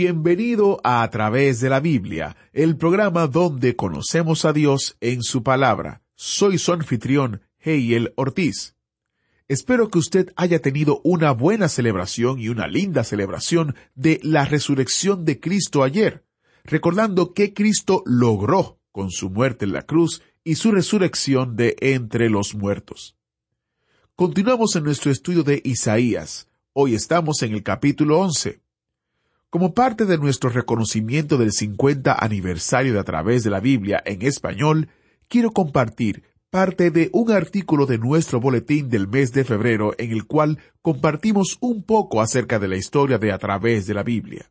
Bienvenido a A través de la Biblia, el programa donde conocemos a Dios en su palabra. Soy su anfitrión, Heiel Ortiz. Espero que usted haya tenido una buena celebración y una linda celebración de la resurrección de Cristo ayer, recordando que Cristo logró con su muerte en la cruz y su resurrección de entre los muertos. Continuamos en nuestro estudio de Isaías. Hoy estamos en el capítulo 11. Como parte de nuestro reconocimiento del 50 aniversario de A través de la Biblia en español, quiero compartir parte de un artículo de nuestro boletín del mes de febrero en el cual compartimos un poco acerca de la historia de A través de la Biblia.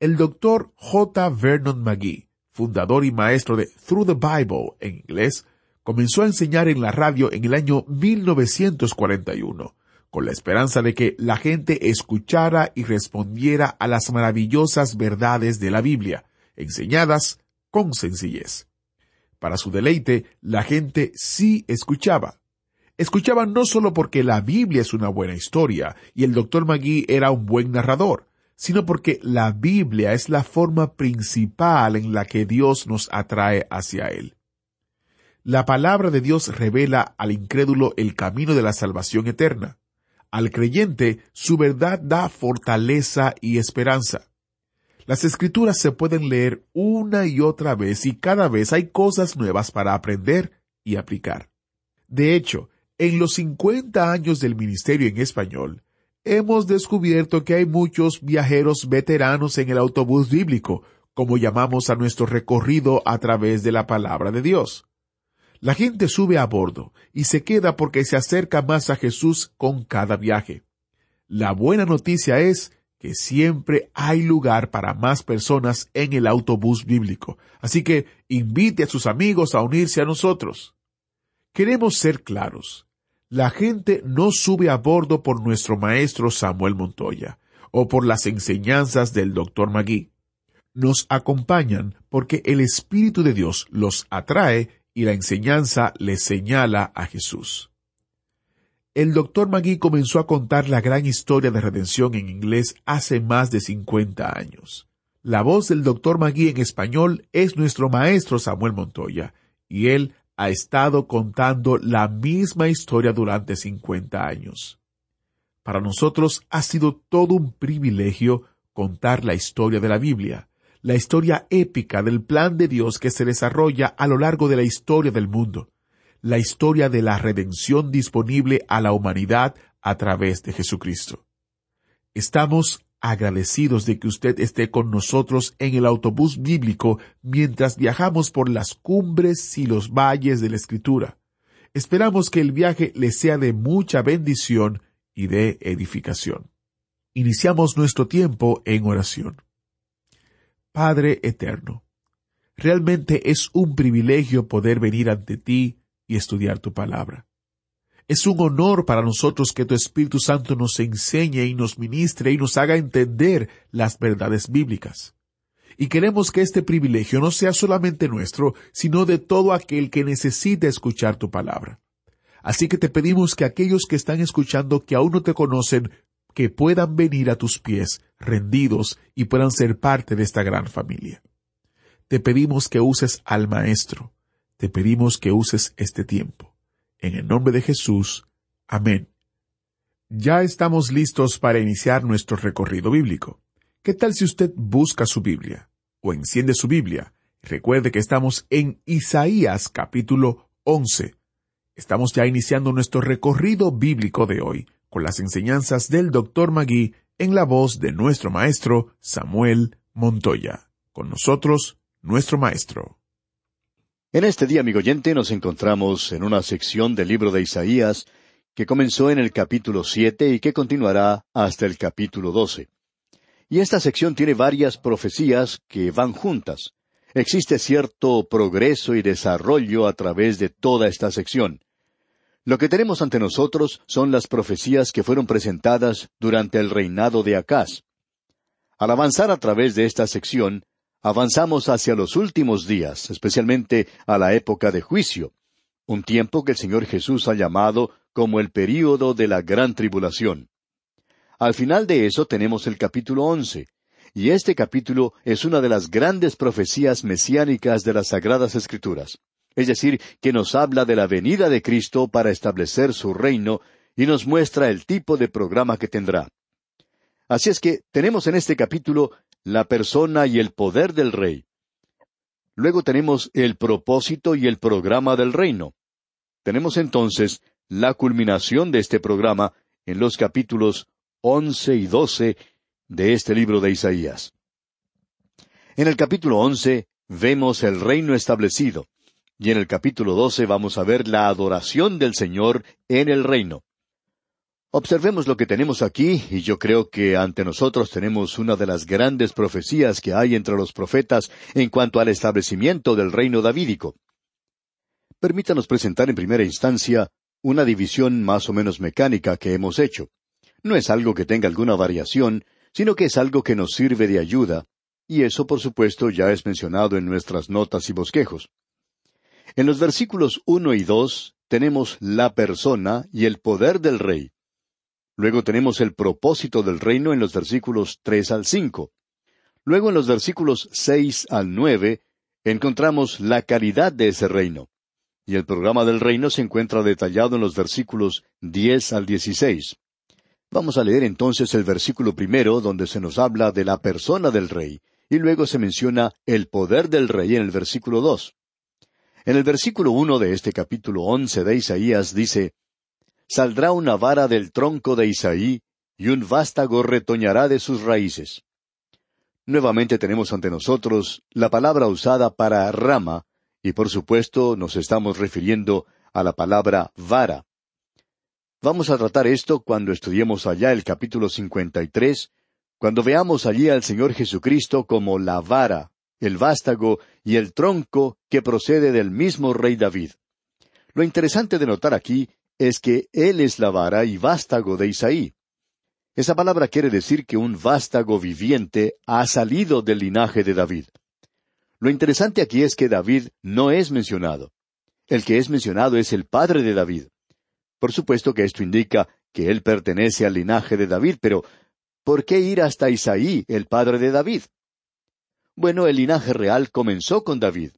El doctor J. Vernon McGee, fundador y maestro de Through the Bible en inglés, comenzó a enseñar en la radio en el año 1941, con la esperanza de que la gente escuchara y respondiera a las maravillosas verdades de la Biblia, enseñadas con sencillez. Para su deleite, la gente sí escuchaba. Escuchaba no solo porque la Biblia es una buena historia y el doctor Magui era un buen narrador, sino porque la Biblia es la forma principal en la que Dios nos atrae hacia Él. La palabra de Dios revela al incrédulo el camino de la salvación eterna. Al creyente, su verdad da fortaleza y esperanza. Las escrituras se pueden leer una y otra vez y cada vez hay cosas nuevas para aprender y aplicar. De hecho, en los 50 años del ministerio en español, hemos descubierto que hay muchos viajeros veteranos en el autobús bíblico, como llamamos a nuestro recorrido a través de la palabra de Dios. La gente sube a bordo y se queda porque se acerca más a Jesús con cada viaje. La buena noticia es que siempre hay lugar para más personas en el autobús bíblico, así que invite a sus amigos a unirse a nosotros. Queremos ser claros. La gente no sube a bordo por nuestro maestro Samuel Montoya o por las enseñanzas del doctor Magui. Nos acompañan porque el Espíritu de Dios los atrae y la enseñanza les señala a Jesús. El doctor Magui comenzó a contar la gran historia de redención en inglés hace más de 50 años. La voz del doctor Magui en español es nuestro maestro Samuel Montoya, y él ha estado contando la misma historia durante 50 años. Para nosotros ha sido todo un privilegio contar la historia de la Biblia, la historia épica del plan de Dios que se desarrolla a lo largo de la historia del mundo, la historia de la redención disponible a la humanidad a través de Jesucristo. Estamos agradecidos de que usted esté con nosotros en el autobús bíblico mientras viajamos por las cumbres y los valles de la Escritura. Esperamos que el viaje le sea de mucha bendición y de edificación. Iniciamos nuestro tiempo en oración. Padre eterno, realmente es un privilegio poder venir ante ti y estudiar tu palabra. Es un honor para nosotros que tu Espíritu Santo nos enseñe y nos ministre y nos haga entender las verdades bíblicas. Y queremos que este privilegio no sea solamente nuestro, sino de todo aquel que necesita escuchar tu palabra. Así que te pedimos que aquellos que están escuchando que aún no te conocen, que puedan venir a tus pies rendidos y puedan ser parte de esta gran familia. Te pedimos que uses al Maestro, te pedimos que uses este tiempo. En el nombre de Jesús. Amén. Ya estamos listos para iniciar nuestro recorrido bíblico. ¿Qué tal si usted busca su Biblia o enciende su Biblia? Recuerde que estamos en Isaías capítulo 11. Estamos ya iniciando nuestro recorrido bíblico de hoy con las enseñanzas del Dr. Magui en la voz de nuestro maestro Samuel Montoya. Con nosotros, nuestro maestro. En este día, amigo oyente, nos encontramos en una sección del libro de Isaías que comenzó en el capítulo siete y que continuará hasta el capítulo doce. Y esta sección tiene varias profecías que van juntas. Existe cierto progreso y desarrollo a través de toda esta sección. Lo que tenemos ante nosotros son las profecías que fueron presentadas durante el reinado de Acaz. Al avanzar a través de esta sección, avanzamos hacia los últimos días, especialmente a la época de juicio, un tiempo que el Señor Jesús ha llamado como el período de la gran tribulación. Al final de eso tenemos el capítulo once, y este capítulo es una de las grandes profecías mesiánicas de las Sagradas Escrituras es decir, que nos habla de la venida de Cristo para establecer su reino y nos muestra el tipo de programa que tendrá. Así es que tenemos en este capítulo la persona y el poder del rey. Luego tenemos el propósito y el programa del reino. Tenemos entonces la culminación de este programa en los capítulos once y doce de este libro de Isaías. En el capítulo once vemos el reino establecido. Y en el capítulo doce vamos a ver la adoración del Señor en el reino. Observemos lo que tenemos aquí, y yo creo que ante nosotros tenemos una de las grandes profecías que hay entre los profetas en cuanto al establecimiento del reino davídico. Permítanos presentar en primera instancia una división más o menos mecánica que hemos hecho. No es algo que tenga alguna variación, sino que es algo que nos sirve de ayuda, y eso por supuesto ya es mencionado en nuestras notas y bosquejos. En los versículos uno y dos tenemos la persona y el poder del rey. Luego tenemos el propósito del reino en los versículos tres al cinco. Luego en los versículos seis al nueve encontramos la caridad de ese reino. Y el programa del reino se encuentra detallado en los versículos diez al dieciséis. Vamos a leer entonces el versículo primero donde se nos habla de la persona del rey, y luego se menciona el poder del rey en el versículo dos. En el versículo uno de este capítulo once de Isaías dice Saldrá una vara del tronco de Isaí, y un vástago retoñará de sus raíces. Nuevamente tenemos ante nosotros la palabra usada para rama, y por supuesto nos estamos refiriendo a la palabra vara. Vamos a tratar esto cuando estudiemos allá el capítulo cincuenta y tres, cuando veamos allí al Señor Jesucristo como la vara, el vástago y el tronco que procede del mismo rey David. Lo interesante de notar aquí es que él es la vara y vástago de Isaí. Esa palabra quiere decir que un vástago viviente ha salido del linaje de David. Lo interesante aquí es que David no es mencionado. El que es mencionado es el padre de David. Por supuesto que esto indica que él pertenece al linaje de David, pero ¿por qué ir hasta Isaí, el padre de David? Bueno, el linaje real comenzó con David.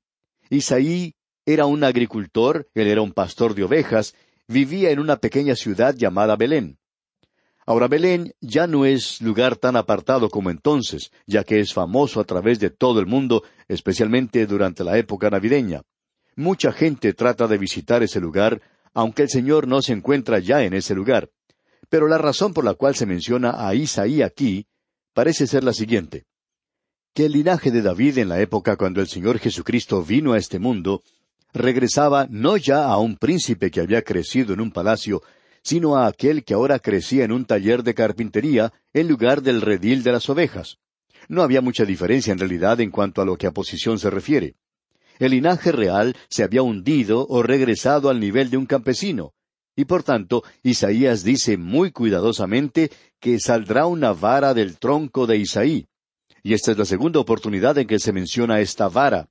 Isaí era un agricultor, él era un pastor de ovejas, vivía en una pequeña ciudad llamada Belén. Ahora Belén ya no es lugar tan apartado como entonces, ya que es famoso a través de todo el mundo, especialmente durante la época navideña. Mucha gente trata de visitar ese lugar, aunque el Señor no se encuentra ya en ese lugar. Pero la razón por la cual se menciona a Isaí aquí parece ser la siguiente que el linaje de David en la época cuando el Señor Jesucristo vino a este mundo regresaba no ya a un príncipe que había crecido en un palacio, sino a aquel que ahora crecía en un taller de carpintería en lugar del redil de las ovejas. No había mucha diferencia en realidad en cuanto a lo que a posición se refiere. El linaje real se había hundido o regresado al nivel de un campesino, y por tanto Isaías dice muy cuidadosamente que saldrá una vara del tronco de Isaí. Y esta es la segunda oportunidad en que se menciona esta vara.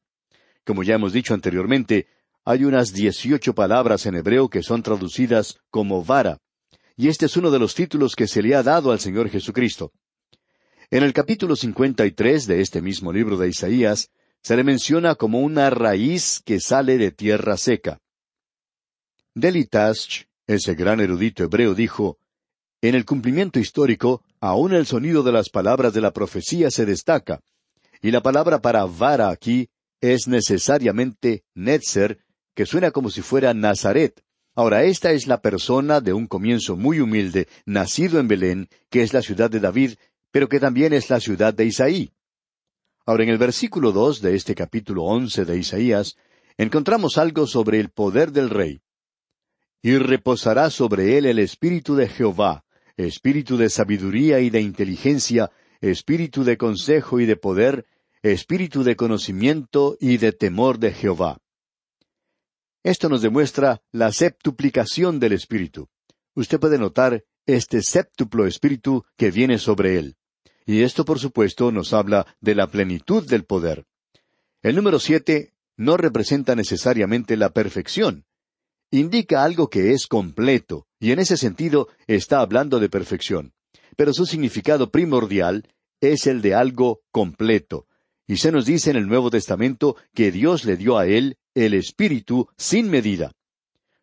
Como ya hemos dicho anteriormente, hay unas dieciocho palabras en hebreo que son traducidas como vara. Y este es uno de los títulos que se le ha dado al Señor Jesucristo. En el capítulo cincuenta y tres de este mismo libro de Isaías, se le menciona como una raíz que sale de tierra seca. Delitash, ese gran erudito hebreo, dijo, En el cumplimiento histórico, aún el sonido de las palabras de la profecía se destaca, y la palabra para vara aquí es necesariamente Netzer, que suena como si fuera Nazaret. Ahora, esta es la persona de un comienzo muy humilde, nacido en Belén, que es la ciudad de David, pero que también es la ciudad de Isaí. Ahora, en el versículo dos de este capítulo once de Isaías, encontramos algo sobre el poder del rey. y reposará sobre él el espíritu de Jehová, espíritu de sabiduría y de inteligencia, espíritu de consejo y de poder, espíritu de conocimiento y de temor de Jehová. Esto nos demuestra la septuplicación del espíritu. Usted puede notar este séptuplo espíritu que viene sobre él. Y esto, por supuesto, nos habla de la plenitud del poder. El número siete no representa necesariamente la perfección. Indica algo que es completo, y en ese sentido está hablando de perfección. Pero su significado primordial es el de algo completo. Y se nos dice en el Nuevo Testamento que Dios le dio a él el Espíritu sin medida.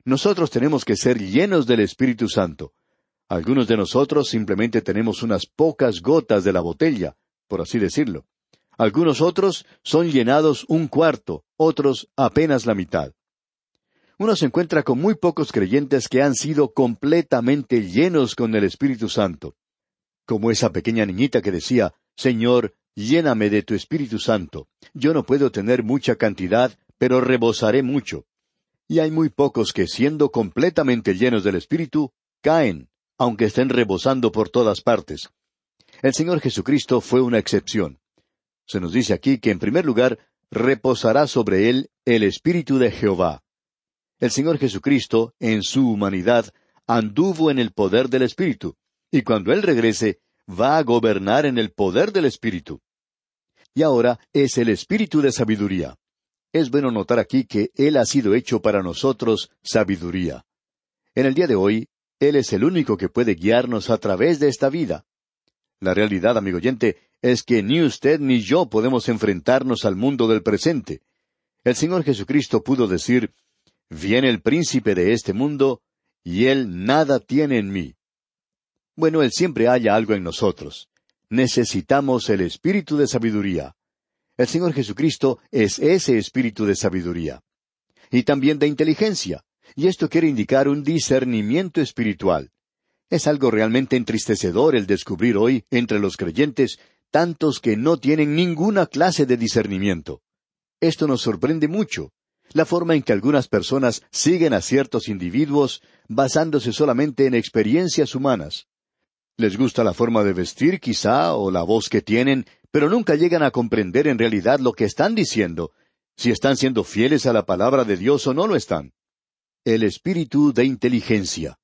Nosotros tenemos que ser llenos del Espíritu Santo. Algunos de nosotros simplemente tenemos unas pocas gotas de la botella, por así decirlo. Algunos otros son llenados un cuarto, otros apenas la mitad. Uno se encuentra con muy pocos creyentes que han sido completamente llenos con el Espíritu Santo. Como esa pequeña niñita que decía, Señor, lléname de tu Espíritu Santo. Yo no puedo tener mucha cantidad, pero rebosaré mucho. Y hay muy pocos que, siendo completamente llenos del Espíritu, caen, aunque estén rebosando por todas partes. El Señor Jesucristo fue una excepción. Se nos dice aquí que en primer lugar reposará sobre él el Espíritu de Jehová. El Señor Jesucristo, en su humanidad, anduvo en el poder del Espíritu, y cuando Él regrese, va a gobernar en el poder del Espíritu. Y ahora es el Espíritu de sabiduría. Es bueno notar aquí que Él ha sido hecho para nosotros sabiduría. En el día de hoy, él es el único que puede guiarnos a través de esta vida. La realidad, amigo oyente, es que ni usted ni yo podemos enfrentarnos al mundo del presente. El Señor Jesucristo pudo decir, Viene el príncipe de este mundo, y él nada tiene en mí. Bueno, Él siempre halla algo en nosotros. Necesitamos el espíritu de sabiduría. El Señor Jesucristo es ese espíritu de sabiduría. Y también de inteligencia y esto quiere indicar un discernimiento espiritual. Es algo realmente entristecedor el descubrir hoy entre los creyentes tantos que no tienen ninguna clase de discernimiento. Esto nos sorprende mucho, la forma en que algunas personas siguen a ciertos individuos basándose solamente en experiencias humanas. Les gusta la forma de vestir quizá o la voz que tienen, pero nunca llegan a comprender en realidad lo que están diciendo, si están siendo fieles a la palabra de Dios o no lo están. El espíritu de inteligencia.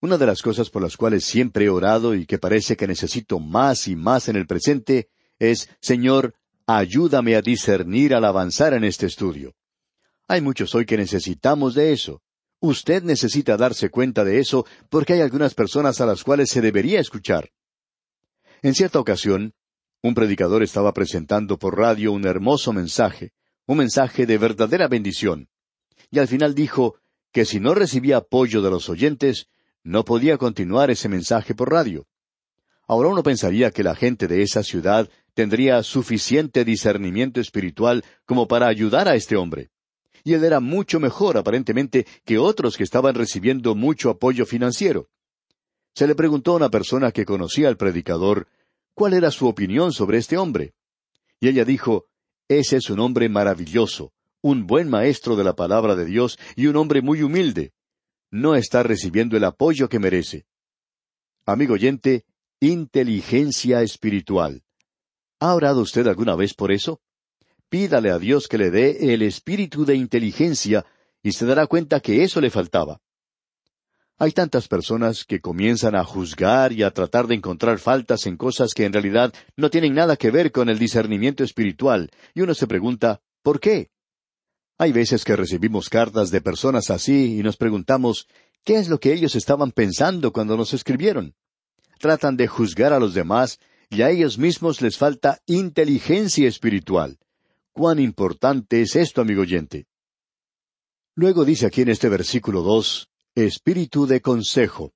Una de las cosas por las cuales siempre he orado y que parece que necesito más y más en el presente es, Señor, ayúdame a discernir al avanzar en este estudio. Hay muchos hoy que necesitamos de eso. Usted necesita darse cuenta de eso porque hay algunas personas a las cuales se debería escuchar. En cierta ocasión, un predicador estaba presentando por radio un hermoso mensaje, un mensaje de verdadera bendición. Y al final dijo, que si no recibía apoyo de los oyentes, no podía continuar ese mensaje por radio. Ahora uno pensaría que la gente de esa ciudad tendría suficiente discernimiento espiritual como para ayudar a este hombre. Y él era mucho mejor, aparentemente, que otros que estaban recibiendo mucho apoyo financiero. Se le preguntó a una persona que conocía al predicador cuál era su opinión sobre este hombre. Y ella dijo, Ese es un hombre maravilloso, un buen maestro de la palabra de Dios y un hombre muy humilde. No está recibiendo el apoyo que merece. Amigo oyente, inteligencia espiritual. ¿Ha orado usted alguna vez por eso? Pídale a Dios que le dé el espíritu de inteligencia y se dará cuenta que eso le faltaba. Hay tantas personas que comienzan a juzgar y a tratar de encontrar faltas en cosas que en realidad no tienen nada que ver con el discernimiento espiritual, y uno se pregunta, ¿por qué? Hay veces que recibimos cartas de personas así y nos preguntamos, ¿qué es lo que ellos estaban pensando cuando nos escribieron? Tratan de juzgar a los demás y a ellos mismos les falta inteligencia espiritual. ¿Cuán importante es esto, amigo oyente? Luego dice aquí en este versículo dos, espíritu de consejo.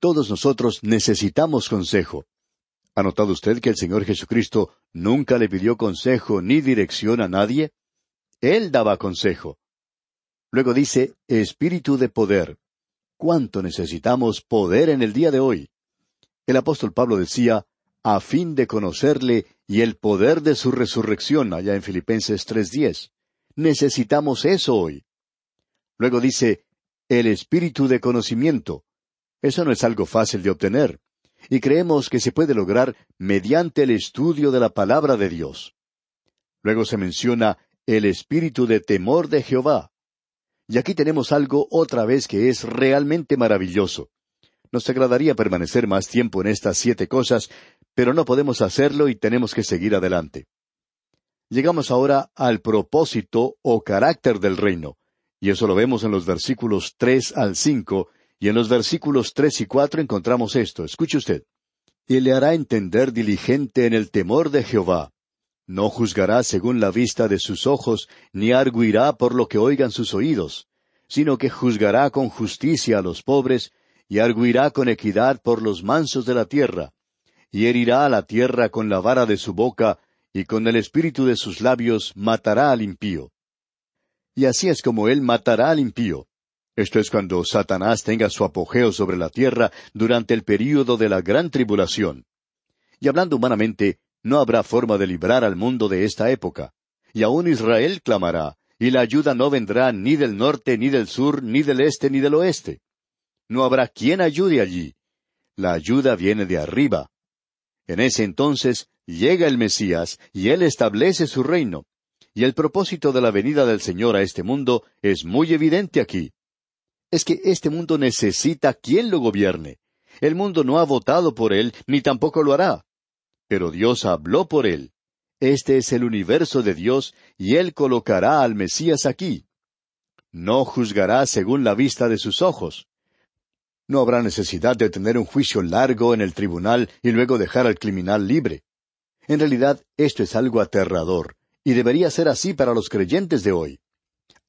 Todos nosotros necesitamos consejo. ¿Ha notado usted que el Señor Jesucristo nunca le pidió consejo ni dirección a nadie? Él daba consejo. Luego dice, espíritu de poder. ¿Cuánto necesitamos poder en el día de hoy? El apóstol Pablo decía, a fin de conocerle y el poder de su resurrección, allá en Filipenses 3.10. Necesitamos eso hoy. Luego dice, el espíritu de conocimiento. Eso no es algo fácil de obtener, y creemos que se puede lograr mediante el estudio de la palabra de Dios. Luego se menciona el espíritu de temor de Jehová. Y aquí tenemos algo otra vez que es realmente maravilloso. Nos agradaría permanecer más tiempo en estas siete cosas, pero no podemos hacerlo y tenemos que seguir adelante. Llegamos ahora al propósito o carácter del reino, y eso lo vemos en los versículos tres al cinco, y en los versículos tres y cuatro encontramos esto. Escuche usted. Y le hará entender diligente en el temor de Jehová. No juzgará según la vista de sus ojos, ni arguirá por lo que oigan sus oídos, sino que juzgará con justicia a los pobres, y arguirá con equidad por los mansos de la tierra, y herirá a la tierra con la vara de su boca, y con el espíritu de sus labios matará al impío. Y así es como él matará al impío. Esto es cuando Satanás tenga su apogeo sobre la tierra durante el período de la gran tribulación. Y hablando humanamente, no habrá forma de librar al mundo de esta época. Y aún Israel clamará, y la ayuda no vendrá ni del norte, ni del sur, ni del este, ni del oeste. No habrá quien ayude allí. La ayuda viene de arriba. En ese entonces llega el Mesías y Él establece su reino. Y el propósito de la venida del Señor a este mundo es muy evidente aquí. Es que este mundo necesita quien lo gobierne. El mundo no ha votado por Él, ni tampoco lo hará. Pero Dios habló por Él. Este es el universo de Dios, y Él colocará al Mesías aquí. No juzgará según la vista de sus ojos. No habrá necesidad de tener un juicio largo en el tribunal y luego dejar al criminal libre. En realidad, esto es algo aterrador, y debería ser así para los creyentes de hoy.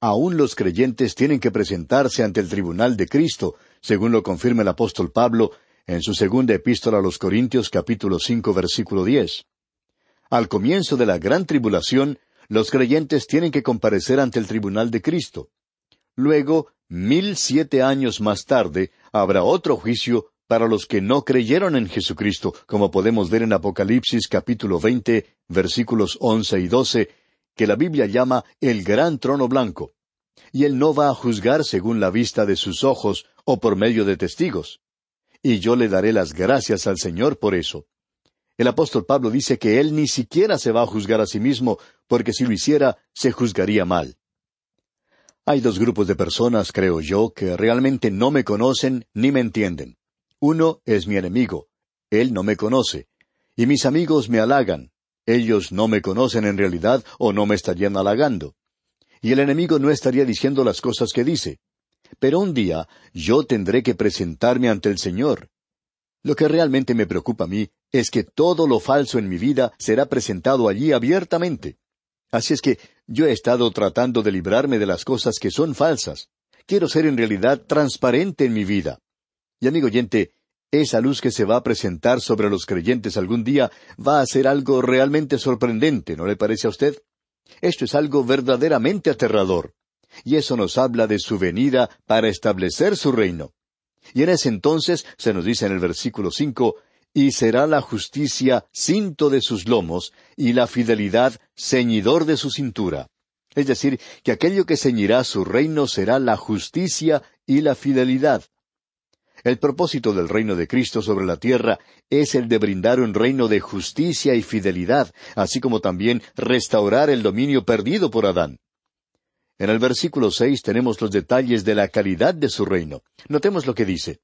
Aún los creyentes tienen que presentarse ante el tribunal de Cristo, según lo confirma el apóstol Pablo en su segunda epístola a los Corintios capítulo cinco versículo diez. Al comienzo de la gran tribulación, los creyentes tienen que comparecer ante el tribunal de Cristo. Luego, mil siete años más tarde, habrá otro juicio para los que no creyeron en Jesucristo, como podemos ver en Apocalipsis capítulo veinte, versículos once y doce, que la Biblia llama el gran trono blanco. Y Él no va a juzgar según la vista de sus ojos o por medio de testigos. Y yo le daré las gracias al Señor por eso. El apóstol Pablo dice que Él ni siquiera se va a juzgar a sí mismo, porque si lo hiciera, se juzgaría mal. Hay dos grupos de personas, creo yo, que realmente no me conocen ni me entienden. Uno es mi enemigo. Él no me conoce. Y mis amigos me halagan. Ellos no me conocen en realidad o no me estarían halagando. Y el enemigo no estaría diciendo las cosas que dice. Pero un día yo tendré que presentarme ante el Señor. Lo que realmente me preocupa a mí es que todo lo falso en mi vida será presentado allí abiertamente. Así es que yo he estado tratando de librarme de las cosas que son falsas. Quiero ser en realidad transparente en mi vida. Y amigo oyente, esa luz que se va a presentar sobre los creyentes algún día va a ser algo realmente sorprendente, ¿no le parece a usted? Esto es algo verdaderamente aterrador. Y eso nos habla de su venida para establecer su reino. Y en ese entonces se nos dice en el versículo cinco y será la justicia cinto de sus lomos, y la fidelidad ceñidor de su cintura. Es decir, que aquello que ceñirá su reino será la justicia y la fidelidad. El propósito del reino de Cristo sobre la tierra es el de brindar un reino de justicia y fidelidad, así como también restaurar el dominio perdido por Adán. En el versículo seis tenemos los detalles de la calidad de su reino. Notemos lo que dice.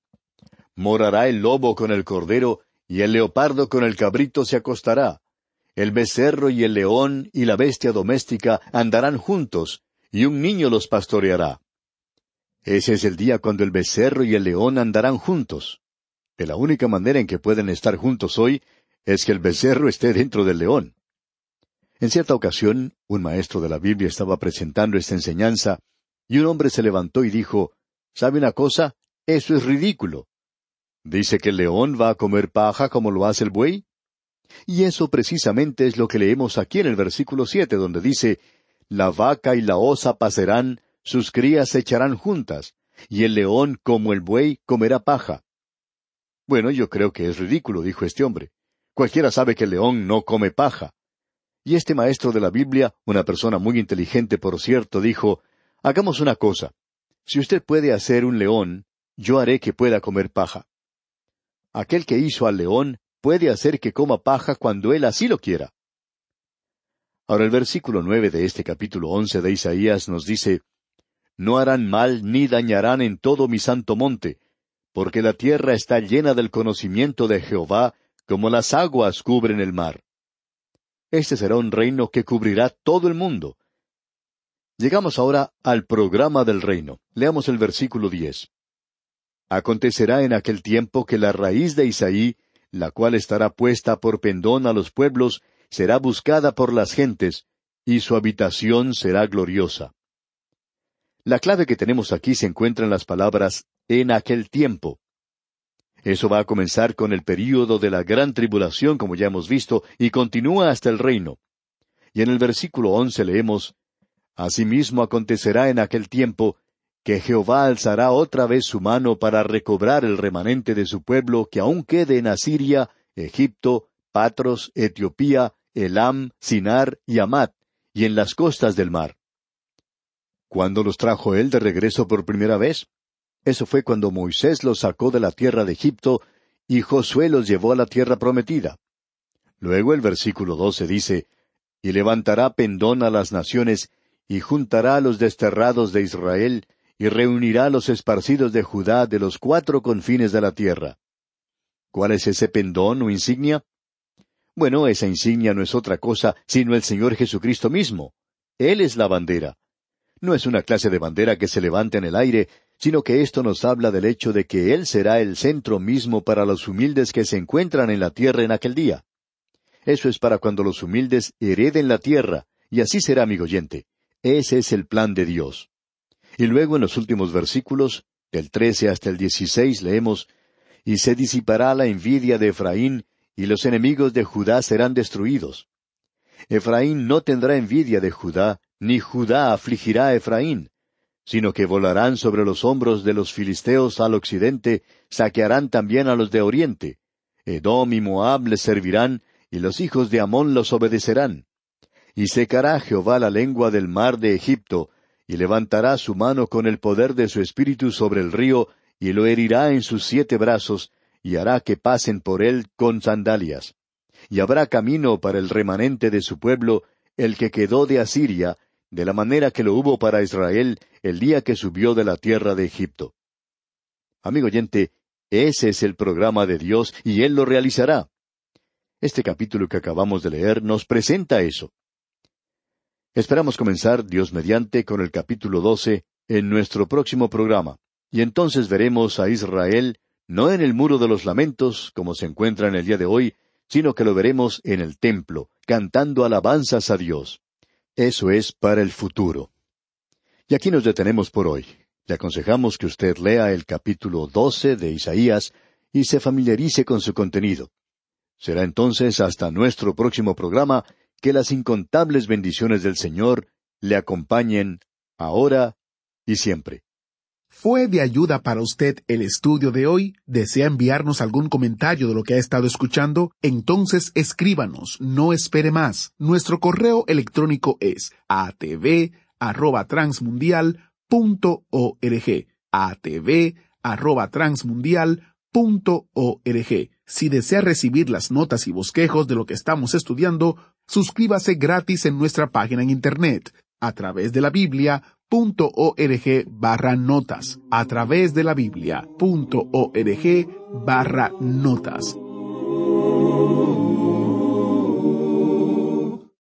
Morará el lobo con el cordero, y el leopardo con el cabrito se acostará. El becerro y el león y la bestia doméstica andarán juntos, y un niño los pastoreará. Ese es el día cuando el becerro y el león andarán juntos. De la única manera en que pueden estar juntos hoy es que el becerro esté dentro del león. En cierta ocasión, un maestro de la Biblia estaba presentando esta enseñanza, y un hombre se levantó y dijo, ¿Sabe una cosa? Eso es ridículo. ¿Dice que el león va a comer paja como lo hace el buey? Y eso precisamente es lo que leemos aquí en el versículo siete, donde dice, La vaca y la osa pasarán, sus crías se echarán juntas, y el león como el buey comerá paja. Bueno, yo creo que es ridículo, dijo este hombre. Cualquiera sabe que el león no come paja. Y este maestro de la Biblia, una persona muy inteligente por cierto, dijo, Hagamos una cosa. Si usted puede hacer un león, yo haré que pueda comer paja. Aquel que hizo al león puede hacer que coma paja cuando él así lo quiera. Ahora el versículo nueve de este capítulo once de Isaías nos dice, No harán mal ni dañarán en todo mi santo monte, porque la tierra está llena del conocimiento de Jehová, como las aguas cubren el mar. Este será un reino que cubrirá todo el mundo. Llegamos ahora al programa del reino. Leamos el versículo diez. Acontecerá en aquel tiempo que la raíz de Isaí, la cual estará puesta por pendón a los pueblos, será buscada por las gentes, y su habitación será gloriosa. La clave que tenemos aquí se encuentra en las palabras en aquel tiempo. Eso va a comenzar con el período de la gran tribulación, como ya hemos visto, y continúa hasta el reino. Y en el versículo once leemos, Asimismo acontecerá en aquel tiempo que Jehová alzará otra vez su mano para recobrar el remanente de su pueblo que aún quede en Asiria, Egipto, Patros, Etiopía, Elam, Sinar y Amat, y en las costas del mar. ¿Cuándo los trajo él de regreso por primera vez? Eso fue cuando Moisés los sacó de la tierra de Egipto y Josué los llevó a la tierra prometida. Luego el versículo doce dice, Y levantará pendón a las naciones, y juntará a los desterrados de Israel, y reunirá a los esparcidos de Judá de los cuatro confines de la tierra. ¿Cuál es ese pendón o insignia? Bueno, esa insignia no es otra cosa sino el Señor Jesucristo mismo. Él es la bandera. No es una clase de bandera que se levanta en el aire, sino que esto nos habla del hecho de que Él será el centro mismo para los humildes que se encuentran en la tierra en aquel día. Eso es para cuando los humildes hereden la tierra, y así será, amigo oyente. Ese es el plan de Dios. Y luego en los últimos versículos, del trece hasta el dieciséis, leemos, Y se disipará la envidia de Efraín, y los enemigos de Judá serán destruidos. Efraín no tendrá envidia de Judá, ni Judá afligirá a Efraín, sino que volarán sobre los hombros de los filisteos al occidente, saquearán también a los de oriente. Edom y Moab les servirán, y los hijos de Amón los obedecerán. Y secará Jehová la lengua del mar de Egipto, y levantará su mano con el poder de su espíritu sobre el río, y lo herirá en sus siete brazos, y hará que pasen por él con sandalias. Y habrá camino para el remanente de su pueblo, el que quedó de Asiria, de la manera que lo hubo para Israel el día que subió de la tierra de Egipto. Amigo oyente, ese es el programa de Dios y Él lo realizará. Este capítulo que acabamos de leer nos presenta eso. Esperamos comenzar, Dios mediante, con el capítulo doce en nuestro próximo programa, y entonces veremos a Israel no en el muro de los lamentos, como se encuentra en el día de hoy, sino que lo veremos en el templo, cantando alabanzas a Dios. Eso es para el futuro. Y aquí nos detenemos por hoy. Le aconsejamos que usted lea el capítulo doce de Isaías y se familiarice con su contenido. Será entonces hasta nuestro próximo programa que las incontables bendiciones del Señor le acompañen ahora y siempre. ¿Fue de ayuda para usted el estudio de hoy? ¿Desea enviarnos algún comentario de lo que ha estado escuchando? Entonces escríbanos, no espere más. Nuestro correo electrónico es atv@transmundial.org. atv@transmundial.org. Si desea recibir las notas y bosquejos de lo que estamos estudiando, suscríbase gratis en nuestra página en Internet, a través de la Biblia.org barra notas, a través de la Biblia.org barra notas.